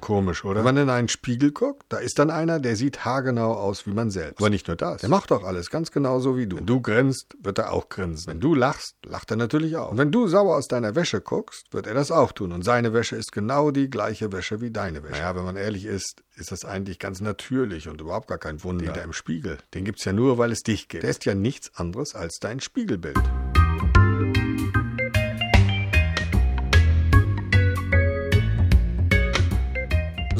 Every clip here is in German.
komisch, oder? Wenn man in einen Spiegel guckt, da ist dann einer, der sieht haargenau aus wie man selbst. Aber nicht nur das. Der macht doch alles ganz genauso wie du. Wenn du grinst, wird er auch grinsen. Wenn du lachst, lacht er natürlich auch. Und wenn du sauer aus deiner Wäsche guckst, wird er das auch tun. Und seine Wäsche ist genau die gleiche Wäsche wie deine Wäsche. Naja, wenn man ehrlich ist, ist das eigentlich ganz natürlich und überhaupt gar kein Wunder. Der im Spiegel, den gibt's ja nur, weil es dich gibt. Der ist ja nichts anderes als dein Spiegelbild.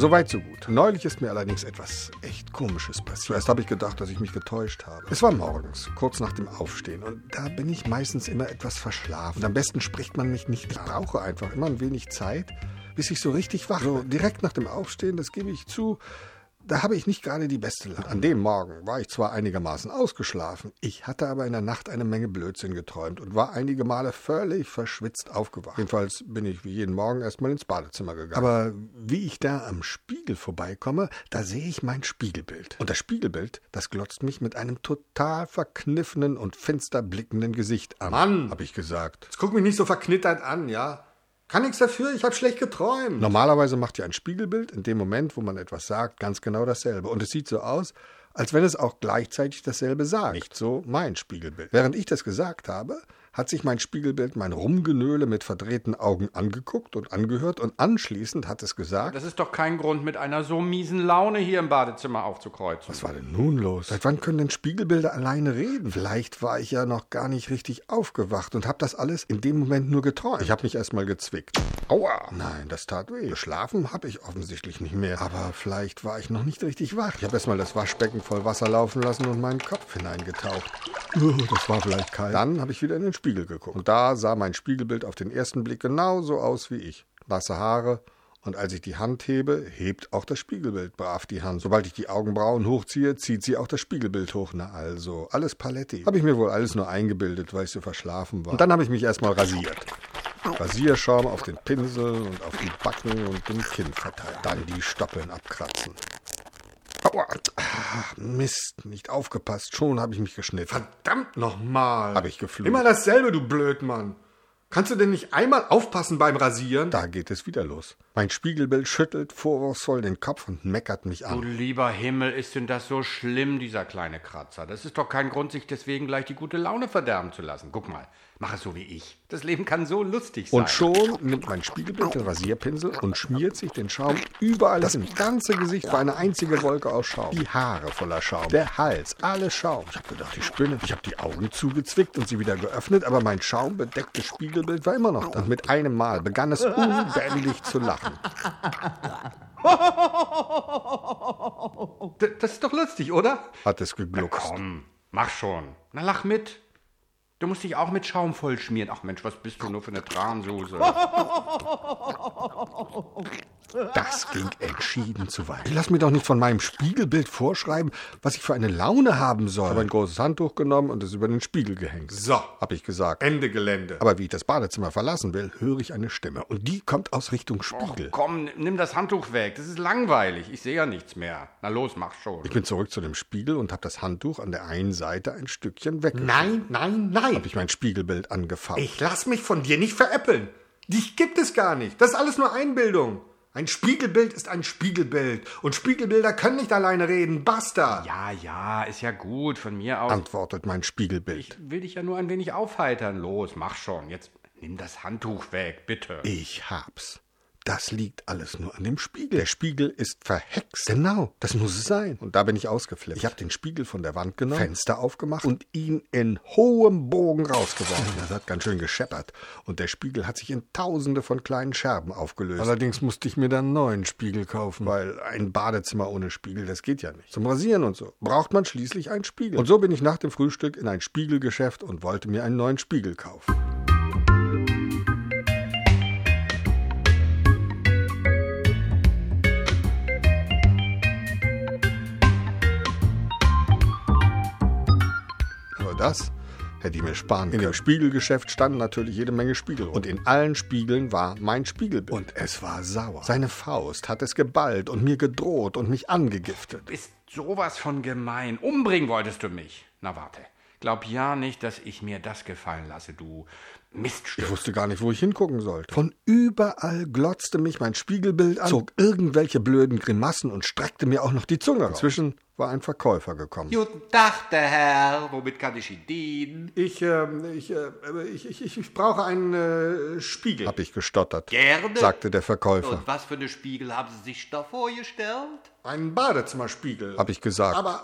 Soweit so gut. Neulich ist mir allerdings etwas echt Komisches passiert. Zuerst habe ich gedacht, dass ich mich getäuscht habe. Es war morgens, kurz nach dem Aufstehen. Und da bin ich meistens immer etwas verschlafen. Und am besten spricht man mich nicht. Ich brauche einfach immer ein wenig Zeit, bis ich so richtig wach bin. So direkt nach dem Aufstehen, das gebe ich zu, da habe ich nicht gerade die beste Laune. An dem Morgen war ich zwar einigermaßen ausgeschlafen, ich hatte aber in der Nacht eine Menge Blödsinn geträumt und war einige Male völlig verschwitzt aufgewacht. Jedenfalls bin ich wie jeden Morgen erstmal ins Badezimmer gegangen. Aber wie ich da am Spiegel vorbeikomme, da sehe ich mein Spiegelbild. Und das Spiegelbild, das glotzt mich mit einem total verkniffenen und finster blickenden Gesicht an. Mann, habe ich gesagt. Jetzt guck mich nicht so verknittert an, ja? Kann nichts dafür, ich habe schlecht geträumt. Normalerweise macht ja ein Spiegelbild in dem Moment, wo man etwas sagt, ganz genau dasselbe. Und es sieht so aus, als wenn es auch gleichzeitig dasselbe sagt. Nicht so mein Spiegelbild. Während ich das gesagt habe, hat sich mein Spiegelbild mein Rumgenöle mit verdrehten Augen angeguckt und angehört und anschließend hat es gesagt. Das ist doch kein Grund, mit einer so miesen Laune hier im Badezimmer aufzukreuzen. Was war denn nun los? Seit wann können denn Spiegelbilder alleine reden? Vielleicht war ich ja noch gar nicht richtig aufgewacht und habe das alles in dem Moment nur geträumt. Ich habe mich erstmal gezwickt. Aua! Nein, das tat weh. Geschlafen habe ich offensichtlich nicht mehr. Aber vielleicht war ich noch nicht richtig wach. Ich habe erstmal das Waschbecken voll Wasser laufen lassen und meinen Kopf hineingetaucht. Das war vielleicht kalt. Dann habe ich wieder in den Spiegel geguckt. Und da sah mein Spiegelbild auf den ersten Blick genauso aus wie ich. Nasse Haare. Und als ich die Hand hebe, hebt auch das Spiegelbild brav die Hand. Sobald ich die Augenbrauen hochziehe, zieht sie auch das Spiegelbild hoch. Na also, alles Paletti. Habe ich mir wohl alles nur eingebildet, weil ich so verschlafen war. Und dann habe ich mich erstmal rasiert. Rasierschaum auf den Pinsel und auf die Backen und den Kinn verteilt. Dann die Stoppeln abkratzen. Aua. Ah, Mist, nicht aufgepasst. Schon habe ich mich geschnitten. Verdammt nochmal. Habe ich geflucht. Immer dasselbe, du Blödmann. Kannst du denn nicht einmal aufpassen beim Rasieren? Da geht es wieder los. Mein Spiegelbild schüttelt vorwurfsvoll den Kopf und meckert mich an. Du lieber Himmel, ist denn das so schlimm, dieser kleine Kratzer? Das ist doch kein Grund, sich deswegen gleich die gute Laune verderben zu lassen. Guck mal, mach es so wie ich. Das Leben kann so lustig sein. Und schon nimmt mein Spiegelbild den Rasierpinsel und schmiert sich den Schaum überall, das im ganze Gesicht war eine einzige Wolke aus Schaum. Die Haare voller Schaum, der Hals, alles Schaum. Ich habe gedacht, ich spinne. Ich habe die Augen zugezwickt und sie wieder geöffnet, aber mein schaumbedecktes Spiegelbild war immer noch da. Und mit einem Mal begann es unbändig zu lachen. das ist doch lustig, oder? Hat es gegluckst. Na komm, mach schon. Na, lach mit. Du musst dich auch mit Schaum vollschmieren. Ach Mensch, was bist du nur für eine Transoße? Das ging entschieden zu weit. Lass mir doch nicht von meinem Spiegelbild vorschreiben, was ich für eine Laune haben soll. Ich habe ein großes Handtuch genommen und es über den Spiegel gehängt. So, habe ich gesagt. Ende Gelände. Aber wie ich das Badezimmer verlassen will, höre ich eine Stimme. Und die kommt aus Richtung Spiegel. Och, komm, nimm das Handtuch weg. Das ist langweilig. Ich sehe ja nichts mehr. Na los, mach schon. Ich bin zurück zu dem Spiegel und habe das Handtuch an der einen Seite ein Stückchen weg. Nein, nein, nein. Habe ich mein Spiegelbild angefasst. Ich lass mich von dir nicht veräppeln. Dich gibt es gar nicht. Das ist alles nur Einbildung. Ein Spiegelbild ist ein Spiegelbild. Und Spiegelbilder können nicht alleine reden. Basta. Ja, ja, ist ja gut. Von mir aus. Antwortet mein Spiegelbild. Ich will dich ja nur ein wenig aufheitern. Los, mach schon. Jetzt nimm das Handtuch weg, bitte. Ich hab's. Das liegt alles nur an dem Spiegel. Der Spiegel ist verhext. Genau, das muss es sein. Und da bin ich ausgeflippt. Ich habe den Spiegel von der Wand genommen, Fenster aufgemacht und ihn in hohem Bogen rausgeworfen. Das hat ganz schön gescheppert. Und der Spiegel hat sich in tausende von kleinen Scherben aufgelöst. Allerdings musste ich mir dann einen neuen Spiegel kaufen, weil ein Badezimmer ohne Spiegel, das geht ja nicht. Zum Rasieren und so braucht man schließlich einen Spiegel. Und so bin ich nach dem Frühstück in ein Spiegelgeschäft und wollte mir einen neuen Spiegel kaufen. Das hätte ich mir sparen können. In dem Spiegelgeschäft standen natürlich jede Menge Spiegel. Und in allen Spiegeln war mein Spiegelbild. Und es war sauer. Seine Faust hat es geballt und mir gedroht und mich angegiftet. Du bist sowas von gemein. Umbringen wolltest du mich. Na warte. Glaub ja nicht, dass ich mir das gefallen lasse, du Miststück. Ich wusste gar nicht, wo ich hingucken sollte. Von überall glotzte mich mein Spiegelbild an, zog irgendwelche blöden Grimassen und streckte mir auch noch die Zunge. Inzwischen war ein Verkäufer gekommen. Guten Tag, der Herr. Womit kann ich Ihnen dienen? Ich, äh, ich, äh, ich, ich, ich, brauche einen äh, Spiegel. Hab ich gestottert. Gerne, sagte der Verkäufer. Und was für eine Spiegel haben Sie sich da vorgestellt? Einen Badezimmerspiegel. Hab ich gesagt. Aber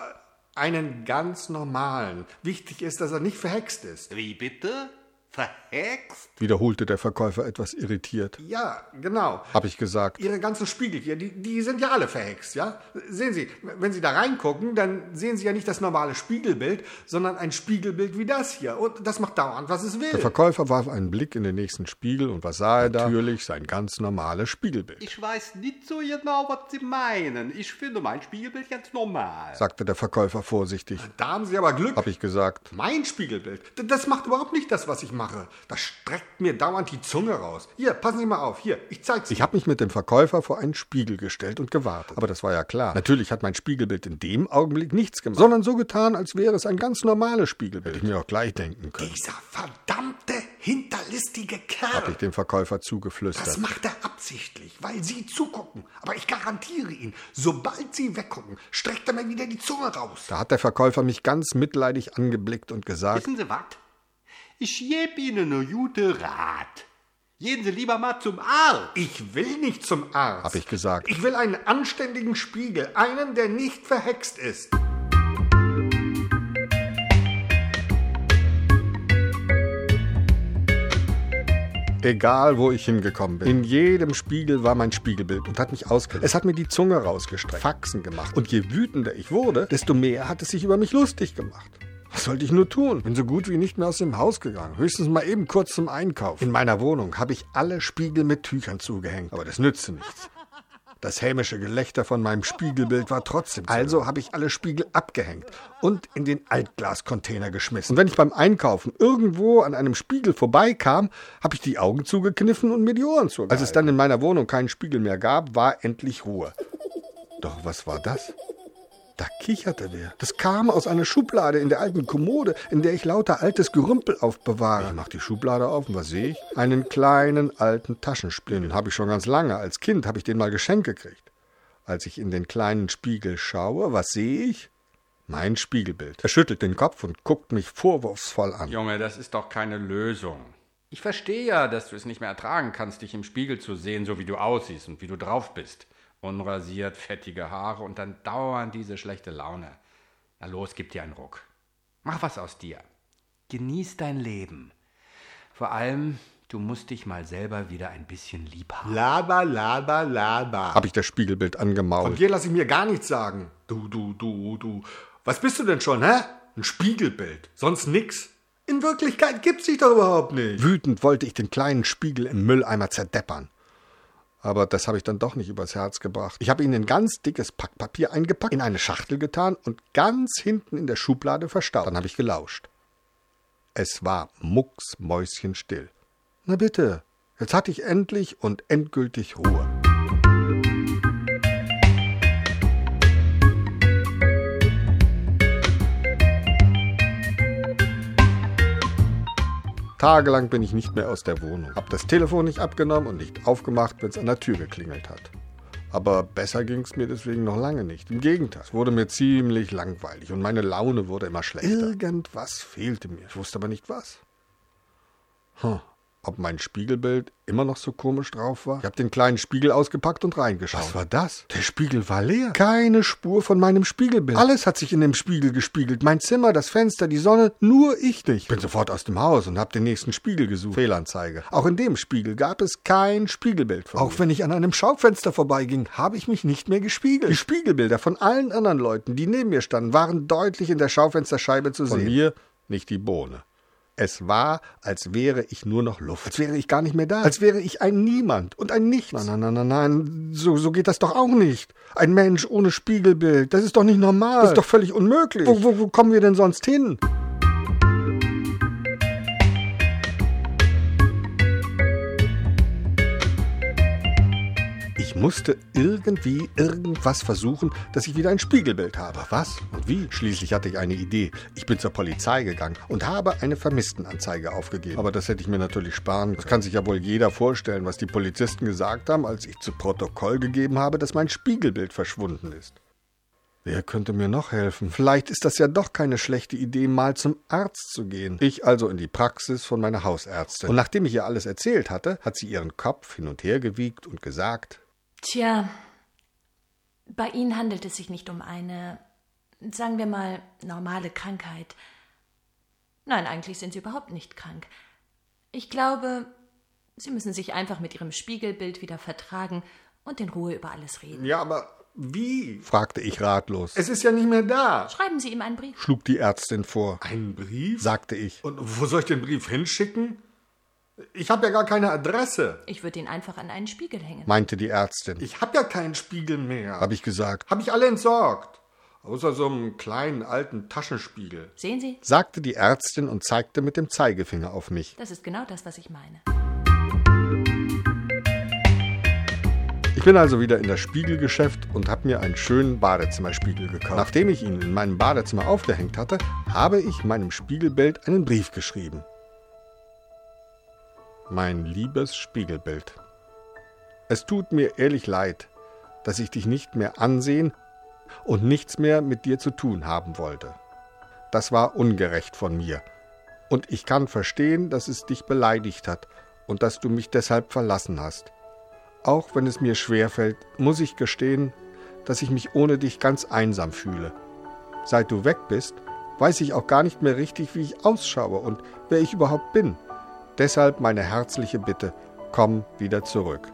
einen ganz normalen. Wichtig ist, dass er nicht verhext ist. Wie bitte? Verhext? wiederholte der Verkäufer etwas irritiert. Ja, genau. Hab ich gesagt. Ihre ganzen Spiegel hier, die, die sind ja alle verhext, ja? Sehen Sie, wenn Sie da reingucken, dann sehen Sie ja nicht das normale Spiegelbild, sondern ein Spiegelbild wie das hier. Und das macht dauernd, was es will. Der Verkäufer warf einen Blick in den nächsten Spiegel und was sah er da? Natürlich sein ganz normales Spiegelbild. Ich weiß nicht so genau, was Sie meinen. Ich finde mein Spiegelbild ganz normal, sagte der Verkäufer vorsichtig. Da haben Sie aber Glück. Hab ich gesagt. Mein Spiegelbild, das macht überhaupt nicht das, was ich mache. Das streckt mir dauernd die Zunge raus. Hier, passen Sie mal auf. Hier, ich zeig's Ihnen. Ich habe mich mit dem Verkäufer vor einen Spiegel gestellt und gewartet. Aber das war ja klar. Natürlich hat mein Spiegelbild in dem Augenblick nichts gemacht, sondern so getan, als wäre es ein ganz normales Spiegelbild. Hätte ich mir auch gleich denken können. Dieser verdammte, hinterlistige Kerl. Hab ich dem Verkäufer zugeflüstert. Das macht er absichtlich, weil Sie zugucken. Aber ich garantiere Ihnen, sobald Sie weggucken, streckt er mir wieder die Zunge raus. Da hat der Verkäufer mich ganz mitleidig angeblickt und gesagt: Wissen Sie was? Ich geb Ihnen ne gute Rat. Gehen Sie lieber mal zum Arzt. Ich will nicht zum Arzt. Hab ich gesagt. Ich will einen anständigen Spiegel, einen, der nicht verhext ist. Egal, wo ich hingekommen bin. In jedem Spiegel war mein Spiegelbild und hat mich ausgelacht. Es hat mir die Zunge rausgestreckt, Faxen gemacht. Und je wütender ich wurde, desto mehr hat es sich über mich lustig gemacht. Was sollte ich nur tun? Bin so gut wie nicht mehr aus dem Haus gegangen. Höchstens mal eben kurz zum Einkauf. In meiner Wohnung habe ich alle Spiegel mit Tüchern zugehängt. Aber das nützte nichts. Das hämische Gelächter von meinem Spiegelbild war trotzdem. Also habe ich alle Spiegel abgehängt und in den Altglascontainer geschmissen. Und wenn ich beim Einkaufen irgendwo an einem Spiegel vorbeikam, habe ich die Augen zugekniffen und mir die Ohren zugehalten. Als es dann in meiner Wohnung keinen Spiegel mehr gab, war endlich Ruhe. Doch was war das? Da kicherte wer. Das kam aus einer Schublade in der alten Kommode, in der ich lauter altes Gerümpel aufbewahre. Ich mach die Schublade auf und was sehe ich? Einen kleinen alten Taschenspiegel. Den habe ich schon ganz lange. Als Kind habe ich den mal geschenkt gekriegt. Als ich in den kleinen Spiegel schaue, was sehe ich? Mein Spiegelbild. Er schüttelt den Kopf und guckt mich vorwurfsvoll an. Junge, das ist doch keine Lösung. Ich verstehe ja, dass du es nicht mehr ertragen kannst, dich im Spiegel zu sehen, so wie du aussiehst und wie du drauf bist unrasiert, fettige Haare und dann dauernd diese schlechte Laune. Na los, gib dir einen Ruck. Mach was aus dir. Genieß dein Leben. Vor allem, du musst dich mal selber wieder ein bisschen lieb haben. Laber, laber, laber. Hab ich das Spiegelbild angemault. Von dir lass ich mir gar nichts sagen. Du, du, du, du. Was bist du denn schon, hä? Ein Spiegelbild. Sonst nix. In Wirklichkeit gibt's dich doch überhaupt nicht. Wütend wollte ich den kleinen Spiegel im Mülleimer zerdeppern. Aber das habe ich dann doch nicht übers Herz gebracht. Ich habe ihn in ganz dickes Packpapier eingepackt, in eine Schachtel getan und ganz hinten in der Schublade verstaut. Dann habe ich gelauscht. Es war mucksmäuschenstill. Na bitte, jetzt hatte ich endlich und endgültig Ruhe. Tagelang bin ich nicht mehr aus der Wohnung. Hab das Telefon nicht abgenommen und nicht aufgemacht, wenn es an der Tür geklingelt hat. Aber besser ging es mir deswegen noch lange nicht. Im Gegenteil, es wurde mir ziemlich langweilig und meine Laune wurde immer schlechter. Irgendwas fehlte mir. Ich wusste aber nicht was. Hm ob mein Spiegelbild immer noch so komisch drauf war. Ich habe den kleinen Spiegel ausgepackt und reingeschaut. Was war das? Der Spiegel war leer. Keine Spur von meinem Spiegelbild. Alles hat sich in dem Spiegel gespiegelt. Mein Zimmer, das Fenster, die Sonne, nur ich nicht. Bin sofort aus dem Haus und habe den nächsten Spiegel gesucht. Fehlanzeige. Auch in dem Spiegel gab es kein Spiegelbild von Auch mir. wenn ich an einem Schaufenster vorbeiging, habe ich mich nicht mehr gespiegelt. Die Spiegelbilder von allen anderen Leuten, die neben mir standen, waren deutlich in der Schaufensterscheibe zu von sehen. Von mir nicht die Bohne. Es war, als wäre ich nur noch Luft. Als wäre ich gar nicht mehr da. Als wäre ich ein Niemand und ein Nichts. Nein, nein, nein, nein, nein. So, so geht das doch auch nicht. Ein Mensch ohne Spiegelbild. Das ist doch nicht normal. Das ist doch völlig unmöglich. Wo, wo, wo kommen wir denn sonst hin? Musste irgendwie irgendwas versuchen, dass ich wieder ein Spiegelbild habe. Was und wie? Schließlich hatte ich eine Idee. Ich bin zur Polizei gegangen und habe eine Vermisstenanzeige aufgegeben. Aber das hätte ich mir natürlich sparen können. Das kann sich ja wohl jeder vorstellen, was die Polizisten gesagt haben, als ich zu Protokoll gegeben habe, dass mein Spiegelbild verschwunden ist. Wer könnte mir noch helfen? Vielleicht ist das ja doch keine schlechte Idee, mal zum Arzt zu gehen. Ich also in die Praxis von meiner Hausärztin. Und nachdem ich ihr alles erzählt hatte, hat sie ihren Kopf hin und her gewiegt und gesagt: Tja, bei Ihnen handelt es sich nicht um eine, sagen wir mal, normale Krankheit. Nein, eigentlich sind Sie überhaupt nicht krank. Ich glaube, Sie müssen sich einfach mit Ihrem Spiegelbild wieder vertragen und in Ruhe über alles reden. Ja, aber wie? fragte ich ratlos. Es ist ja nicht mehr da. Schreiben Sie ihm einen Brief. schlug die Ärztin vor. Einen Brief? sagte ich. Und wo soll ich den Brief hinschicken? Ich habe ja gar keine Adresse. Ich würde ihn einfach an einen Spiegel hängen. meinte die Ärztin. Ich habe ja keinen Spiegel mehr. Habe ich gesagt. Habe ich alle entsorgt. Außer so einem kleinen alten Taschenspiegel. Sehen Sie? sagte die Ärztin und zeigte mit dem Zeigefinger auf mich. Das ist genau das, was ich meine. Ich bin also wieder in das Spiegelgeschäft und habe mir einen schönen Badezimmerspiegel gekauft. Nachdem ich ihn in meinem Badezimmer aufgehängt hatte, habe ich meinem Spiegelbild einen Brief geschrieben. Mein liebes Spiegelbild. Es tut mir ehrlich leid, dass ich dich nicht mehr ansehen und nichts mehr mit dir zu tun haben wollte. Das war ungerecht von mir. Und ich kann verstehen, dass es dich beleidigt hat und dass du mich deshalb verlassen hast. Auch wenn es mir schwerfällt, muss ich gestehen, dass ich mich ohne dich ganz einsam fühle. Seit du weg bist, weiß ich auch gar nicht mehr richtig, wie ich ausschaue und wer ich überhaupt bin. Deshalb meine herzliche Bitte, komm wieder zurück.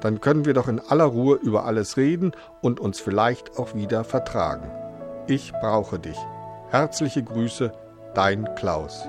Dann können wir doch in aller Ruhe über alles reden und uns vielleicht auch wieder vertragen. Ich brauche dich. Herzliche Grüße, dein Klaus.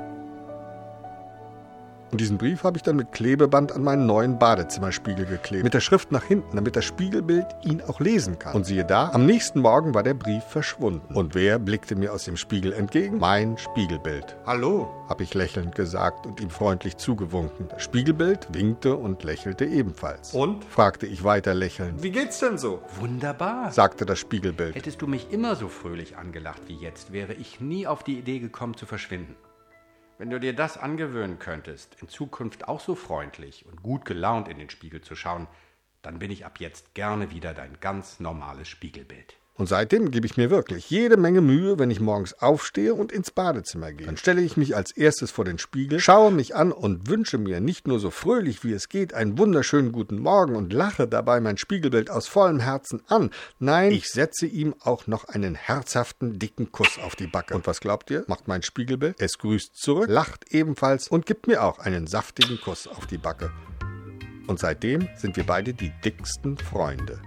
Und diesen Brief habe ich dann mit Klebeband an meinen neuen Badezimmerspiegel geklebt. Mit der Schrift nach hinten, damit das Spiegelbild ihn auch lesen kann. Und siehe da, am nächsten Morgen war der Brief verschwunden. Und wer blickte mir aus dem Spiegel entgegen? Mein Spiegelbild. Hallo? habe ich lächelnd gesagt und ihm freundlich zugewunken. Das Spiegelbild winkte und lächelte ebenfalls. Und? fragte ich weiter lächelnd. Wie geht's denn so? Wunderbar. sagte das Spiegelbild. Hättest du mich immer so fröhlich angelacht wie jetzt, wäre ich nie auf die Idee gekommen zu verschwinden. Wenn du dir das angewöhnen könntest, in Zukunft auch so freundlich und gut gelaunt in den Spiegel zu schauen, dann bin ich ab jetzt gerne wieder dein ganz normales Spiegelbild. Und seitdem gebe ich mir wirklich jede Menge Mühe, wenn ich morgens aufstehe und ins Badezimmer gehe. Dann stelle ich mich als erstes vor den Spiegel, schaue mich an und wünsche mir nicht nur so fröhlich wie es geht einen wunderschönen guten Morgen und lache dabei mein Spiegelbild aus vollem Herzen an. Nein, ich setze ihm auch noch einen herzhaften, dicken Kuss auf die Backe. Und was glaubt ihr? Macht mein Spiegelbild? Es grüßt zurück, lacht ebenfalls und gibt mir auch einen saftigen Kuss auf die Backe. Und seitdem sind wir beide die dicksten Freunde.